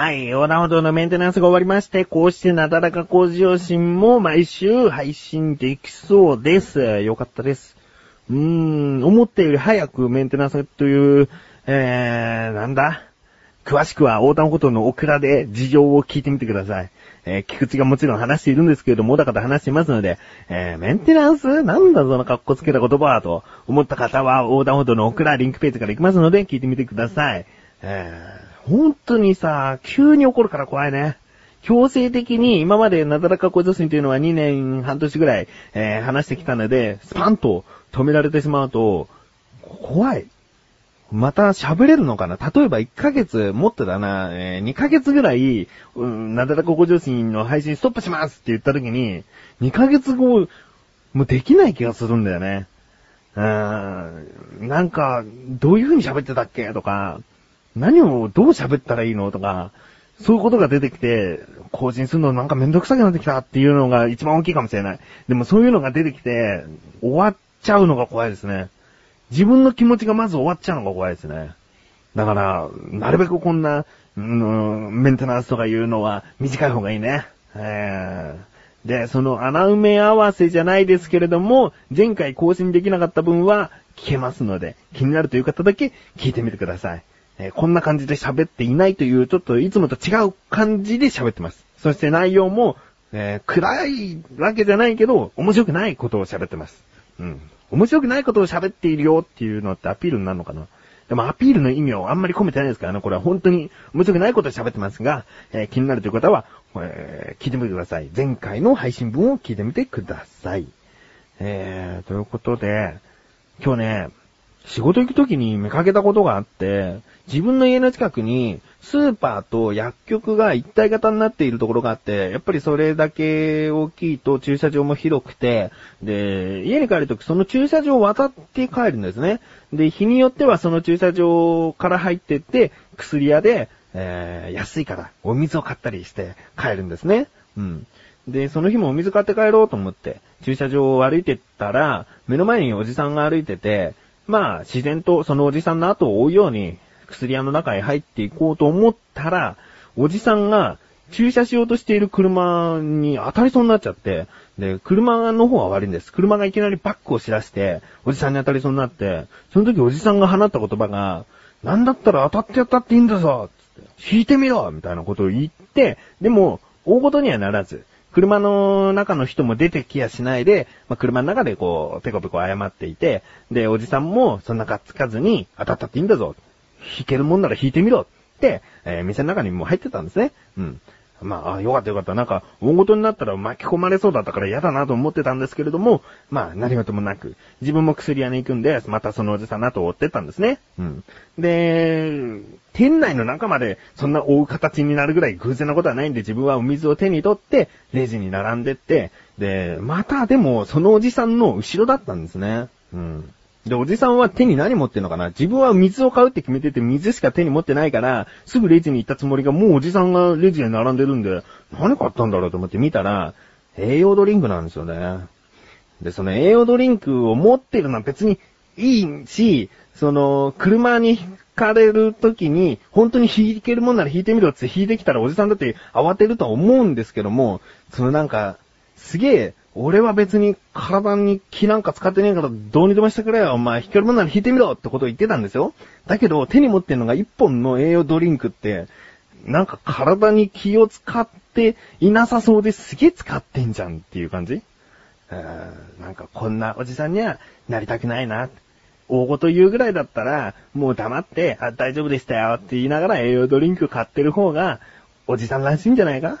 はい、横断歩道のメンテナンスが終わりまして、こうしてなだらか向上心も毎週配信できそうです。よかったです。うーん、思ったより早くメンテナンスという、えー、なんだ？詳しくは横断歩道のオクラで事情を聞いてみてください。えー、菊池がもちろん話しているんですけれども、だから話してますので、えー、メンテナンス？なんだその格好つけた言葉はと思った方は横断歩道のオクラリンクページから行きますので、聞いてみてください。えー、本当にさ、急に起こるから怖いね。強制的に今までなだらか向上心というのは2年半年ぐらい、えー、話してきたので、スパンと止められてしまうと、怖い。また喋れるのかな？例えば1ヶ月、もっとだな、えー、2ヶ月ぐらい、うん、なだらか向上心の配信ストップしますって言った時に、2ヶ月後、もうできない気がするんだよね。うーん、なんか、どういう風に喋ってたっけ？とか、何をどう喋ったらいいのとか、そういうことが出てきて、更新するのなんかめんどくさくなってきたっていうのが一番大きいかもしれない。でもそういうのが出てきて、終わっちゃうのが怖いですね。自分の気持ちがまず終わっちゃうのが怖いですね。だから、なるべくこんな、うん、メンテナンスとかいうのは短い方がいいね。えー、で、その穴埋め合わせじゃないですけれども、前回更新できなかった分は聞けますので、気になるという方だけ聞いてみてください。えこんな感じで喋っていないという、ちょっといつもと違う感じで喋ってます。そして内容も、えー暗いわけじゃないけど、面白くないことを喋ってます。うん。面白くないことを喋っているよっていうのってアピールになるのかなでもアピールの意味をあんまり込めてないですからね。これは本当に面白くないことを喋ってますが、えー気になるという方は、えー聞いてみてください。前回の配信分を聞いてみてください。えー、ということで、今日ね、仕事行く時に見かけたことがあって、自分の家の近くにスーパーと薬局が一体型になっているところがあって、やっぱりそれだけ大きいと駐車場も広くて、で、家に帰るときその駐車場を渡って帰るんですね。で、日によってはその駐車場から入ってって、薬屋で、えー、安いからお水を買ったりして帰るんですね。うん。で、その日もお水買って帰ろうと思って、駐車場を歩いてったら、目の前におじさんが歩いてて、まあ、自然とそのおじさんの後を追うように、薬屋の中へ入っていこうと思ったら、おじさんが駐車しようとしている車に当たりそうになっちゃって、で、車の方は悪いんです。車がいきなりバックをしだして、おじさんに当たりそうになって、その時おじさんが放った言葉が、なんだったら当たってやったっていいんだぞつって引いてみろみたいなことを言って、でも、大事にはならず、車の中の人も出てきやしないで、まあ、車の中でこう、ペコペコ謝っていて、で、おじさんもそんながっつかずに、当たったっていいんだぞ。引けるもんなら引いてみろって、えー店の中にもう入ってたんですね。うん。まあ、あよかったよかった。なんか、大事になったら巻き込まれそうだったから嫌だなと思ってたんですけれども、まあ、何事もなく、自分も薬屋に行くんで、またそのおじさんの後を追ってったんですね。うん。で、店内の中までそんな追う形になるぐらい偶然なことはないんで、自分はお水を手に取って、レジに並んでって、で、またでも、そのおじさんの後ろだったんですね。うん。で、おじさんは手に何持ってんのかな？自分は水を買うって決めてて水しか手に持ってないから、すぐレジに行ったつもりがもうおじさんがレジに並んでるんで、何買ったんだろうと思って見たら、栄養ドリンクなんですよね。で、その栄養ドリンクを持ってるのは別にいいし、その、車に引かれる時に、本当に引けるもんなら引いてみろって引いてきたらおじさんだって慌てるとは思うんですけども、そのなんか、すげえ、俺は別に体に気なんか使ってねえからどうにでもしてくれよ。お前、引けるもんなら引いてみろってことを言ってたんですよ。だけど、手に持ってるのが一本の栄養ドリンクって、なんか体に気を使っていなさそうですげえ使ってんじゃんっていう感じうーんなんかこんなおじさんにはなりたくないな。大ごと言うぐらいだったら、もう黙って、あ、大丈夫でしたよって言いながら栄養ドリンク買ってる方が、おじさんらしいんじゃないか？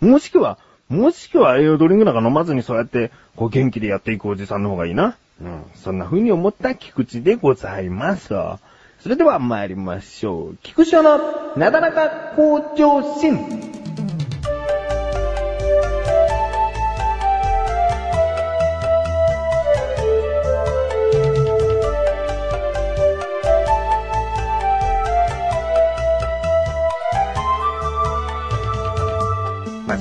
もしくは、もしくは栄養ドリンクなんか飲まずにそうやって、こう元気でやっていくおじさんの方がいいな。うん。そんな風に思った菊池でございます。それでは参りましょう。菊池のなだらか向上心。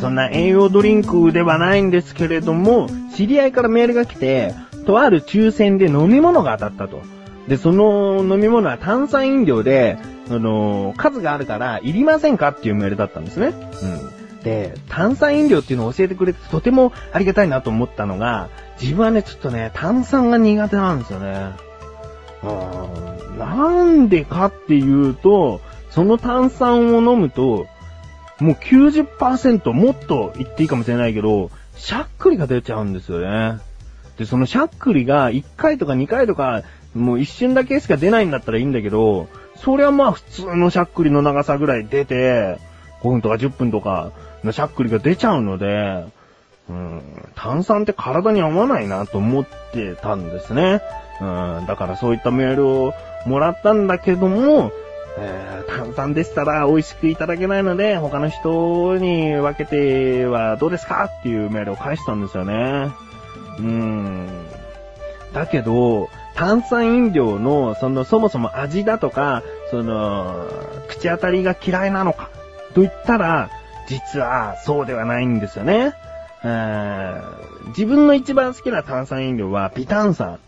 そんな栄養ドリンクではないんですけれども、知り合いからメールが来て、とある抽選で飲み物が当たったと。で、その飲み物は炭酸飲料で、あの、数があるから、いりませんかっていうメールだったんですね。うん。で、炭酸飲料っていうのを教えてくれてとてもありがたいなと思ったのが、自分はね、ちょっとね、炭酸が苦手なんですよね。うん。なんでかっていうと、その炭酸を飲むと、もう90%もっと言っていいかもしれないけど、しゃっくりが出ちゃうんですよね。で、そのしゃっくりが1回とか2回とか、もう一瞬だけしか出ないんだったらいいんだけど、そりゃまあ普通のしゃっくりの長さぐらい出て、5分とか10分とかのしゃっくりが出ちゃうので、うん、炭酸って体に合わないなと思ってたんですね。うん、だからそういったメールをもらったんだけども、えー炭酸でしたら美味しくいただけないので、他の人に分けてはどうですかっていうメールを返したんですよね。うん。だけど、炭酸飲料の、その、そもそも味だとか、その、口当たりが嫌いなのか、と言ったら、実はそうではないんですよね。えー自分の一番好きな炭酸飲料は、微炭酸。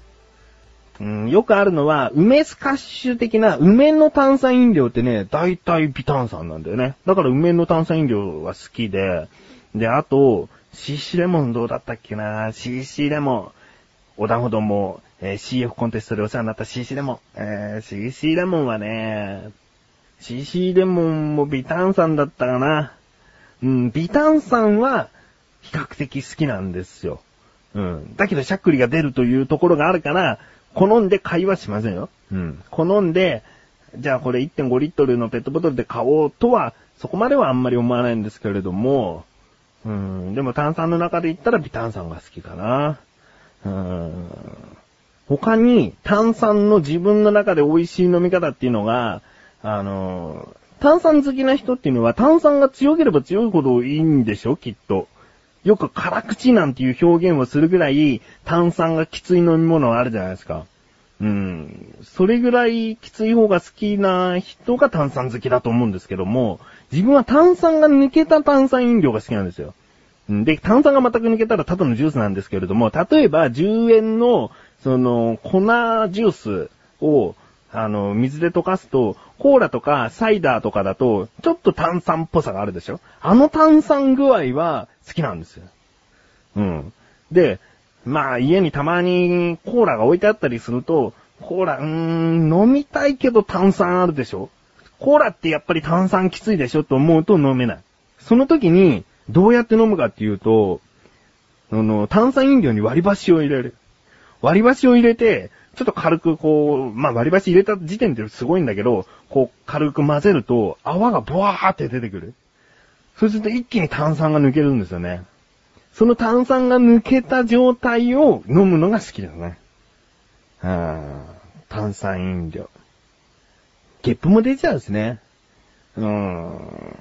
うん、よくあるのは、梅スカッシュ的な梅の炭酸飲料ってね、大体微炭酸なんだよね。だから梅の炭酸飲料は好きで、で、あと、CC レモンどうだったっけな ?CC レモン。横断歩道も、えー CF コンテストでお世話になった CC レモン。えー CC レモンはね、CC レモンも微炭酸だったかな。うん、微炭酸は比較的好きなんですよ。うん。だけどしゃっくりが出るというところがあるから、好んで買いはしませんよ。うん。好んで、じゃあこれ1.5リットルのペットボトルで買おうとは、そこまではあんまり思わないんですけれども、うん。でも炭酸の中で言ったら微炭酸が好きかな。うん。他に炭酸の自分の中で美味しい飲み方っていうのが、あの、炭酸好きな人っていうのは炭酸が強ければ強いほどいいんでしょきっと。よく辛口なんていう表現をするぐらい炭酸がきつい飲み物あるじゃないですか。うん。それぐらいきつい方が好きな人が炭酸好きだと思うんですけども、自分は炭酸が抜けた炭酸飲料が好きなんですよ。で、炭酸が全く抜けたらただのジュースなんですけれども、例えば10円の、その、粉ジュースを、あの、水で溶かすと、コーラとかサイダーとかだと、ちょっと炭酸っぽさがあるでしょ？あの炭酸具合は好きなんですよ。うん。で、まあ家にたまにコーラが置いてあったりすると、コーラ、うーん、飲みたいけど炭酸あるでしょ？コーラってやっぱり炭酸きついでしょと思うと飲めない。その時に、どうやって飲むかっていうと、あの、炭酸飲料に割り箸を入れる。割り箸を入れて、ちょっと軽くこう、まあ割り箸入れた時点ですごいんだけど、こう軽く混ぜると泡がブワーって出てくる。そうすると一気に炭酸が抜けるんですよね。その炭酸が抜けた状態を飲むのが好きですね。あー炭酸飲料。ゲップも出ちゃうですね。うーん。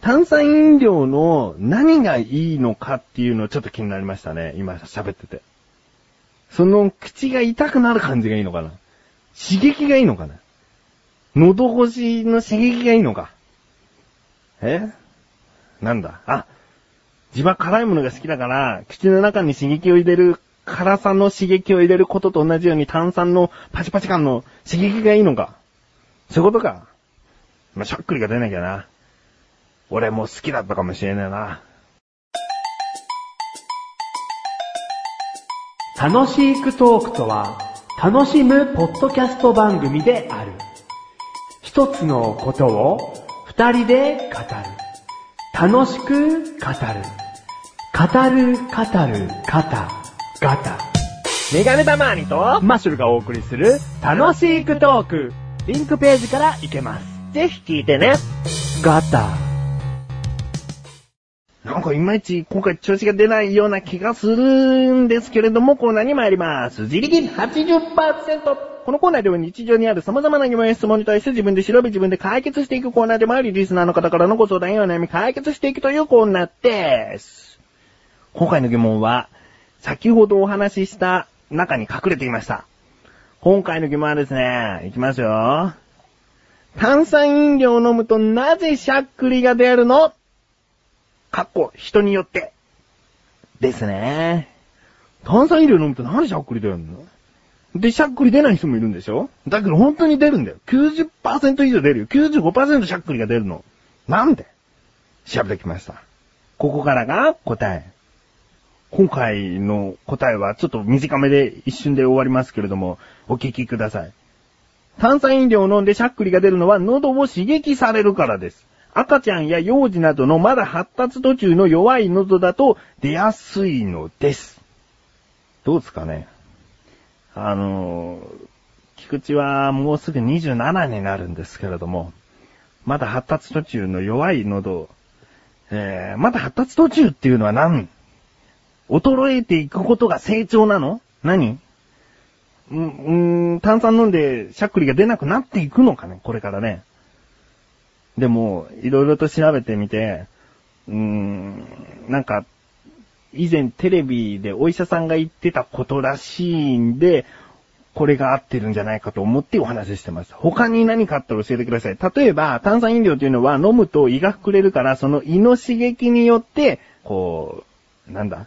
炭酸飲料の何がいいのかっていうのをちょっと気になりましたね。今喋ってて。その口が痛くなる感じがいいのかな？刺激がいいのかな？喉越しの刺激がいいのか？え？なんだ？あ、自分は辛いものが好きだから、口の中に刺激を入れる、辛さの刺激を入れることと同じように炭酸のパチパチ感の刺激がいいのか？そういうことか。まあ、しゃっくりが出なきゃな。俺も好きだったかもしれないな。楽しくトークとは、楽しむポッドキャスト番組である。一つのことを二人で語る。楽しく語る。語る、語る、ガタ、ガタ。メガネたまーにと、マッシュルがお送りする楽しくトーク。リンクページから行けます。ぜひ聞いてね。ガタ。なんかいまいち今回調子が出ないような気がするんですけれども、コーナーに参ります。自力80%。このコーナーでは日常にある様々な疑問や質問に対して自分で調べ自分で解決していくコーナーでもあり、リスナーの方からのご相談やお悩み解決していくというコーナーです。今回の疑問は、先ほどお話しした中に隠れていました。今回の疑問はですね、いきますよ。炭酸飲料を飲むとなぜしゃっくりが出るの？かっこ、人によって。ですね。炭酸飲料飲むと何でしゃっくり出るの？で、しゃっくり出ない人もいるんでしょ？だけど本当に出るんだよ。90%以上出るよ。95%しゃっくりが出るの。なんで？調べてきました。ここからが答え。今回の答えはちょっと短めで一瞬で終わりますけれども、お聞きください。炭酸飲料を飲んでしゃっくりが出るのは喉を刺激されるからです。赤ちゃんや幼児などのまだ発達途中の弱い喉だと出やすいのです。どうですかね？あの、菊池はもうすぐ27になるんですけれども、まだ発達途中の弱い喉、えー、まだ発達途中っていうのは何？衰えていくことが成長なの？何？うん、うん、炭酸飲んでしゃっくりが出なくなっていくのかねこれからね。でも、いろいろと調べてみて、うーん、なんか、以前テレビでお医者さんが言ってたことらしいんで、これが合ってるんじゃないかと思ってお話ししてます。他に何かあったら教えてください。例えば、炭酸飲料というのは飲むと胃が膨れるから、その胃の刺激によって、こう、なんだ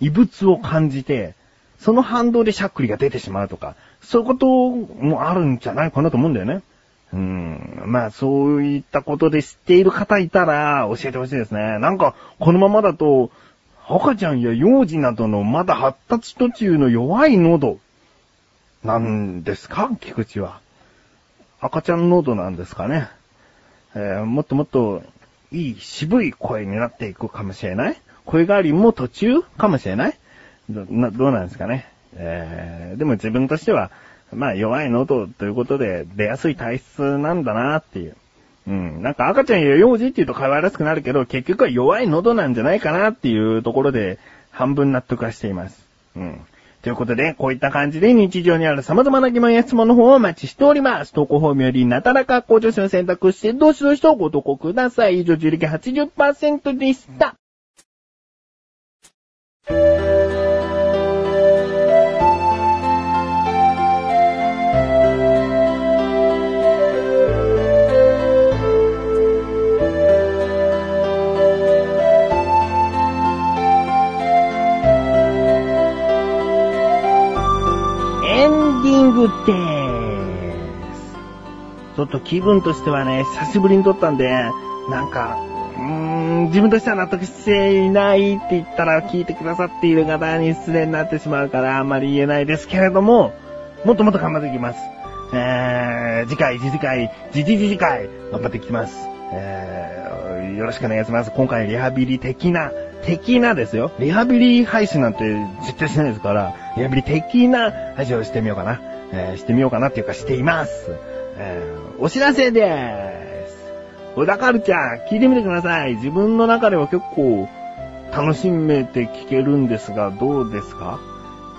異物を感じて、その反動でしゃっくりが出てしまうとか、そういうこともあるんじゃないかなと思うんだよね。うん。まあ、そういったことで知っている方いたら教えてほしいですね。なんか、このままだと、赤ちゃんや幼児などのまだ発達途中の弱い喉、なんですか？菊池は。赤ちゃん喉なんですかね？えーもっともっといい渋い声になっていくかもしれない？声変わりも途中かもしれない？どなどうなんですかね？えーでも自分としては、まあ弱い喉ということで出やすい体質なんだなっていう。うん。なんか赤ちゃんや幼児って言うと可愛らしくなるけど、結局は弱い喉なんじゃないかなっていうところで半分納得はしています。うん。ということで、こういった感じで日常にある様々な疑問や質問の方をお待ちしております。投稿フォームよりなたらか向上心を選択して、どしどしとご投稿ください。以上、自力80%でした。グでーす。ちょっと気分としてはね、久しぶりに撮ったんで、なんか、うーん、自分としては納得していないって言ったら聞いてくださっている方に失礼になってしまうからあんまり言えないですけれども、もっともっと頑張っていきます。えー、次回、次次回、次次次回、頑張っていきます。えー、よろしくお願いします。今回リハビリ的な、的なですよ。リハビリ配信なんて絶対しないですから、リハビリ的な配信をしてみようかな。えー、してみようかなっていうかしています。えー、お知らせでーす。小田カルチャー、聞いてみてください。自分の中では結構楽しめて聞けるんですが、どうですか？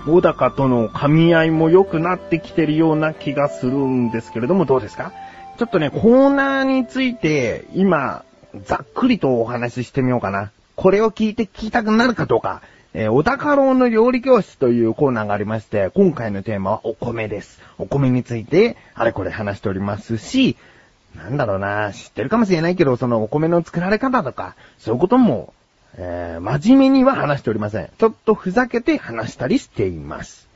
小高との噛み合いも良くなってきてるような気がするんですけれども、どうですか？ちょっとね、コーナーについて、今、ざっくりとお話ししてみようかな。これを聞いて聞きたくなるかどうか。えー、小高郎の料理教室というコーナーがありまして、今回のテーマはお米です。お米について、あれこれ話しておりますし、なんだろうな、知ってるかもしれないけど、そのお米の作られ方とか、そういうことも、えー、真面目には話しておりません。ちょっとふざけて話したりしています。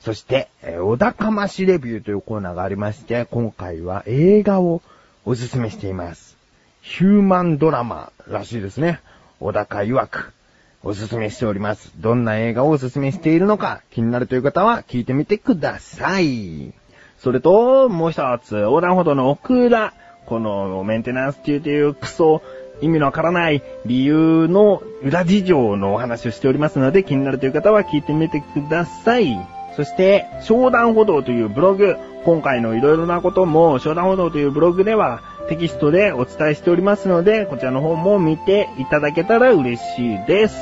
そして、えー、小高ましレビューというコーナーがありまして、今回は映画をおすすめしています。ヒューマンドラマらしいですね。小高曰く、おすすめしております。どんな映画をおすすめしているのか、気になるという方は聞いてみてください。それと、もう一つ、横断歩道のオクラ。このメンテナンス中というクソ、意味のわからない理由の裏事情のお話をしておりますので、気になるという方は聞いてみてください。そして、商談歩道というブログ。今回のいろいろなことも、商談歩道というブログではテキストでお伝えしておりますので、こちらの方も見ていただけたら嬉しいです。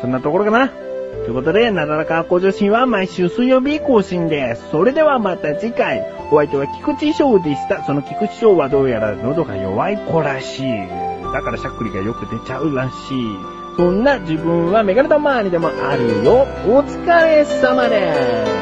そんなところかな？ということで、なだらか向上心は毎週水曜日更新です。それではまた次回、お相手は菊池翔でした。その菊池翔はどうやら喉が弱い子らしい。だからしゃっくりがよく出ちゃうらしい。そんな自分はメガネ玉にでもあるよ。お疲れ様です。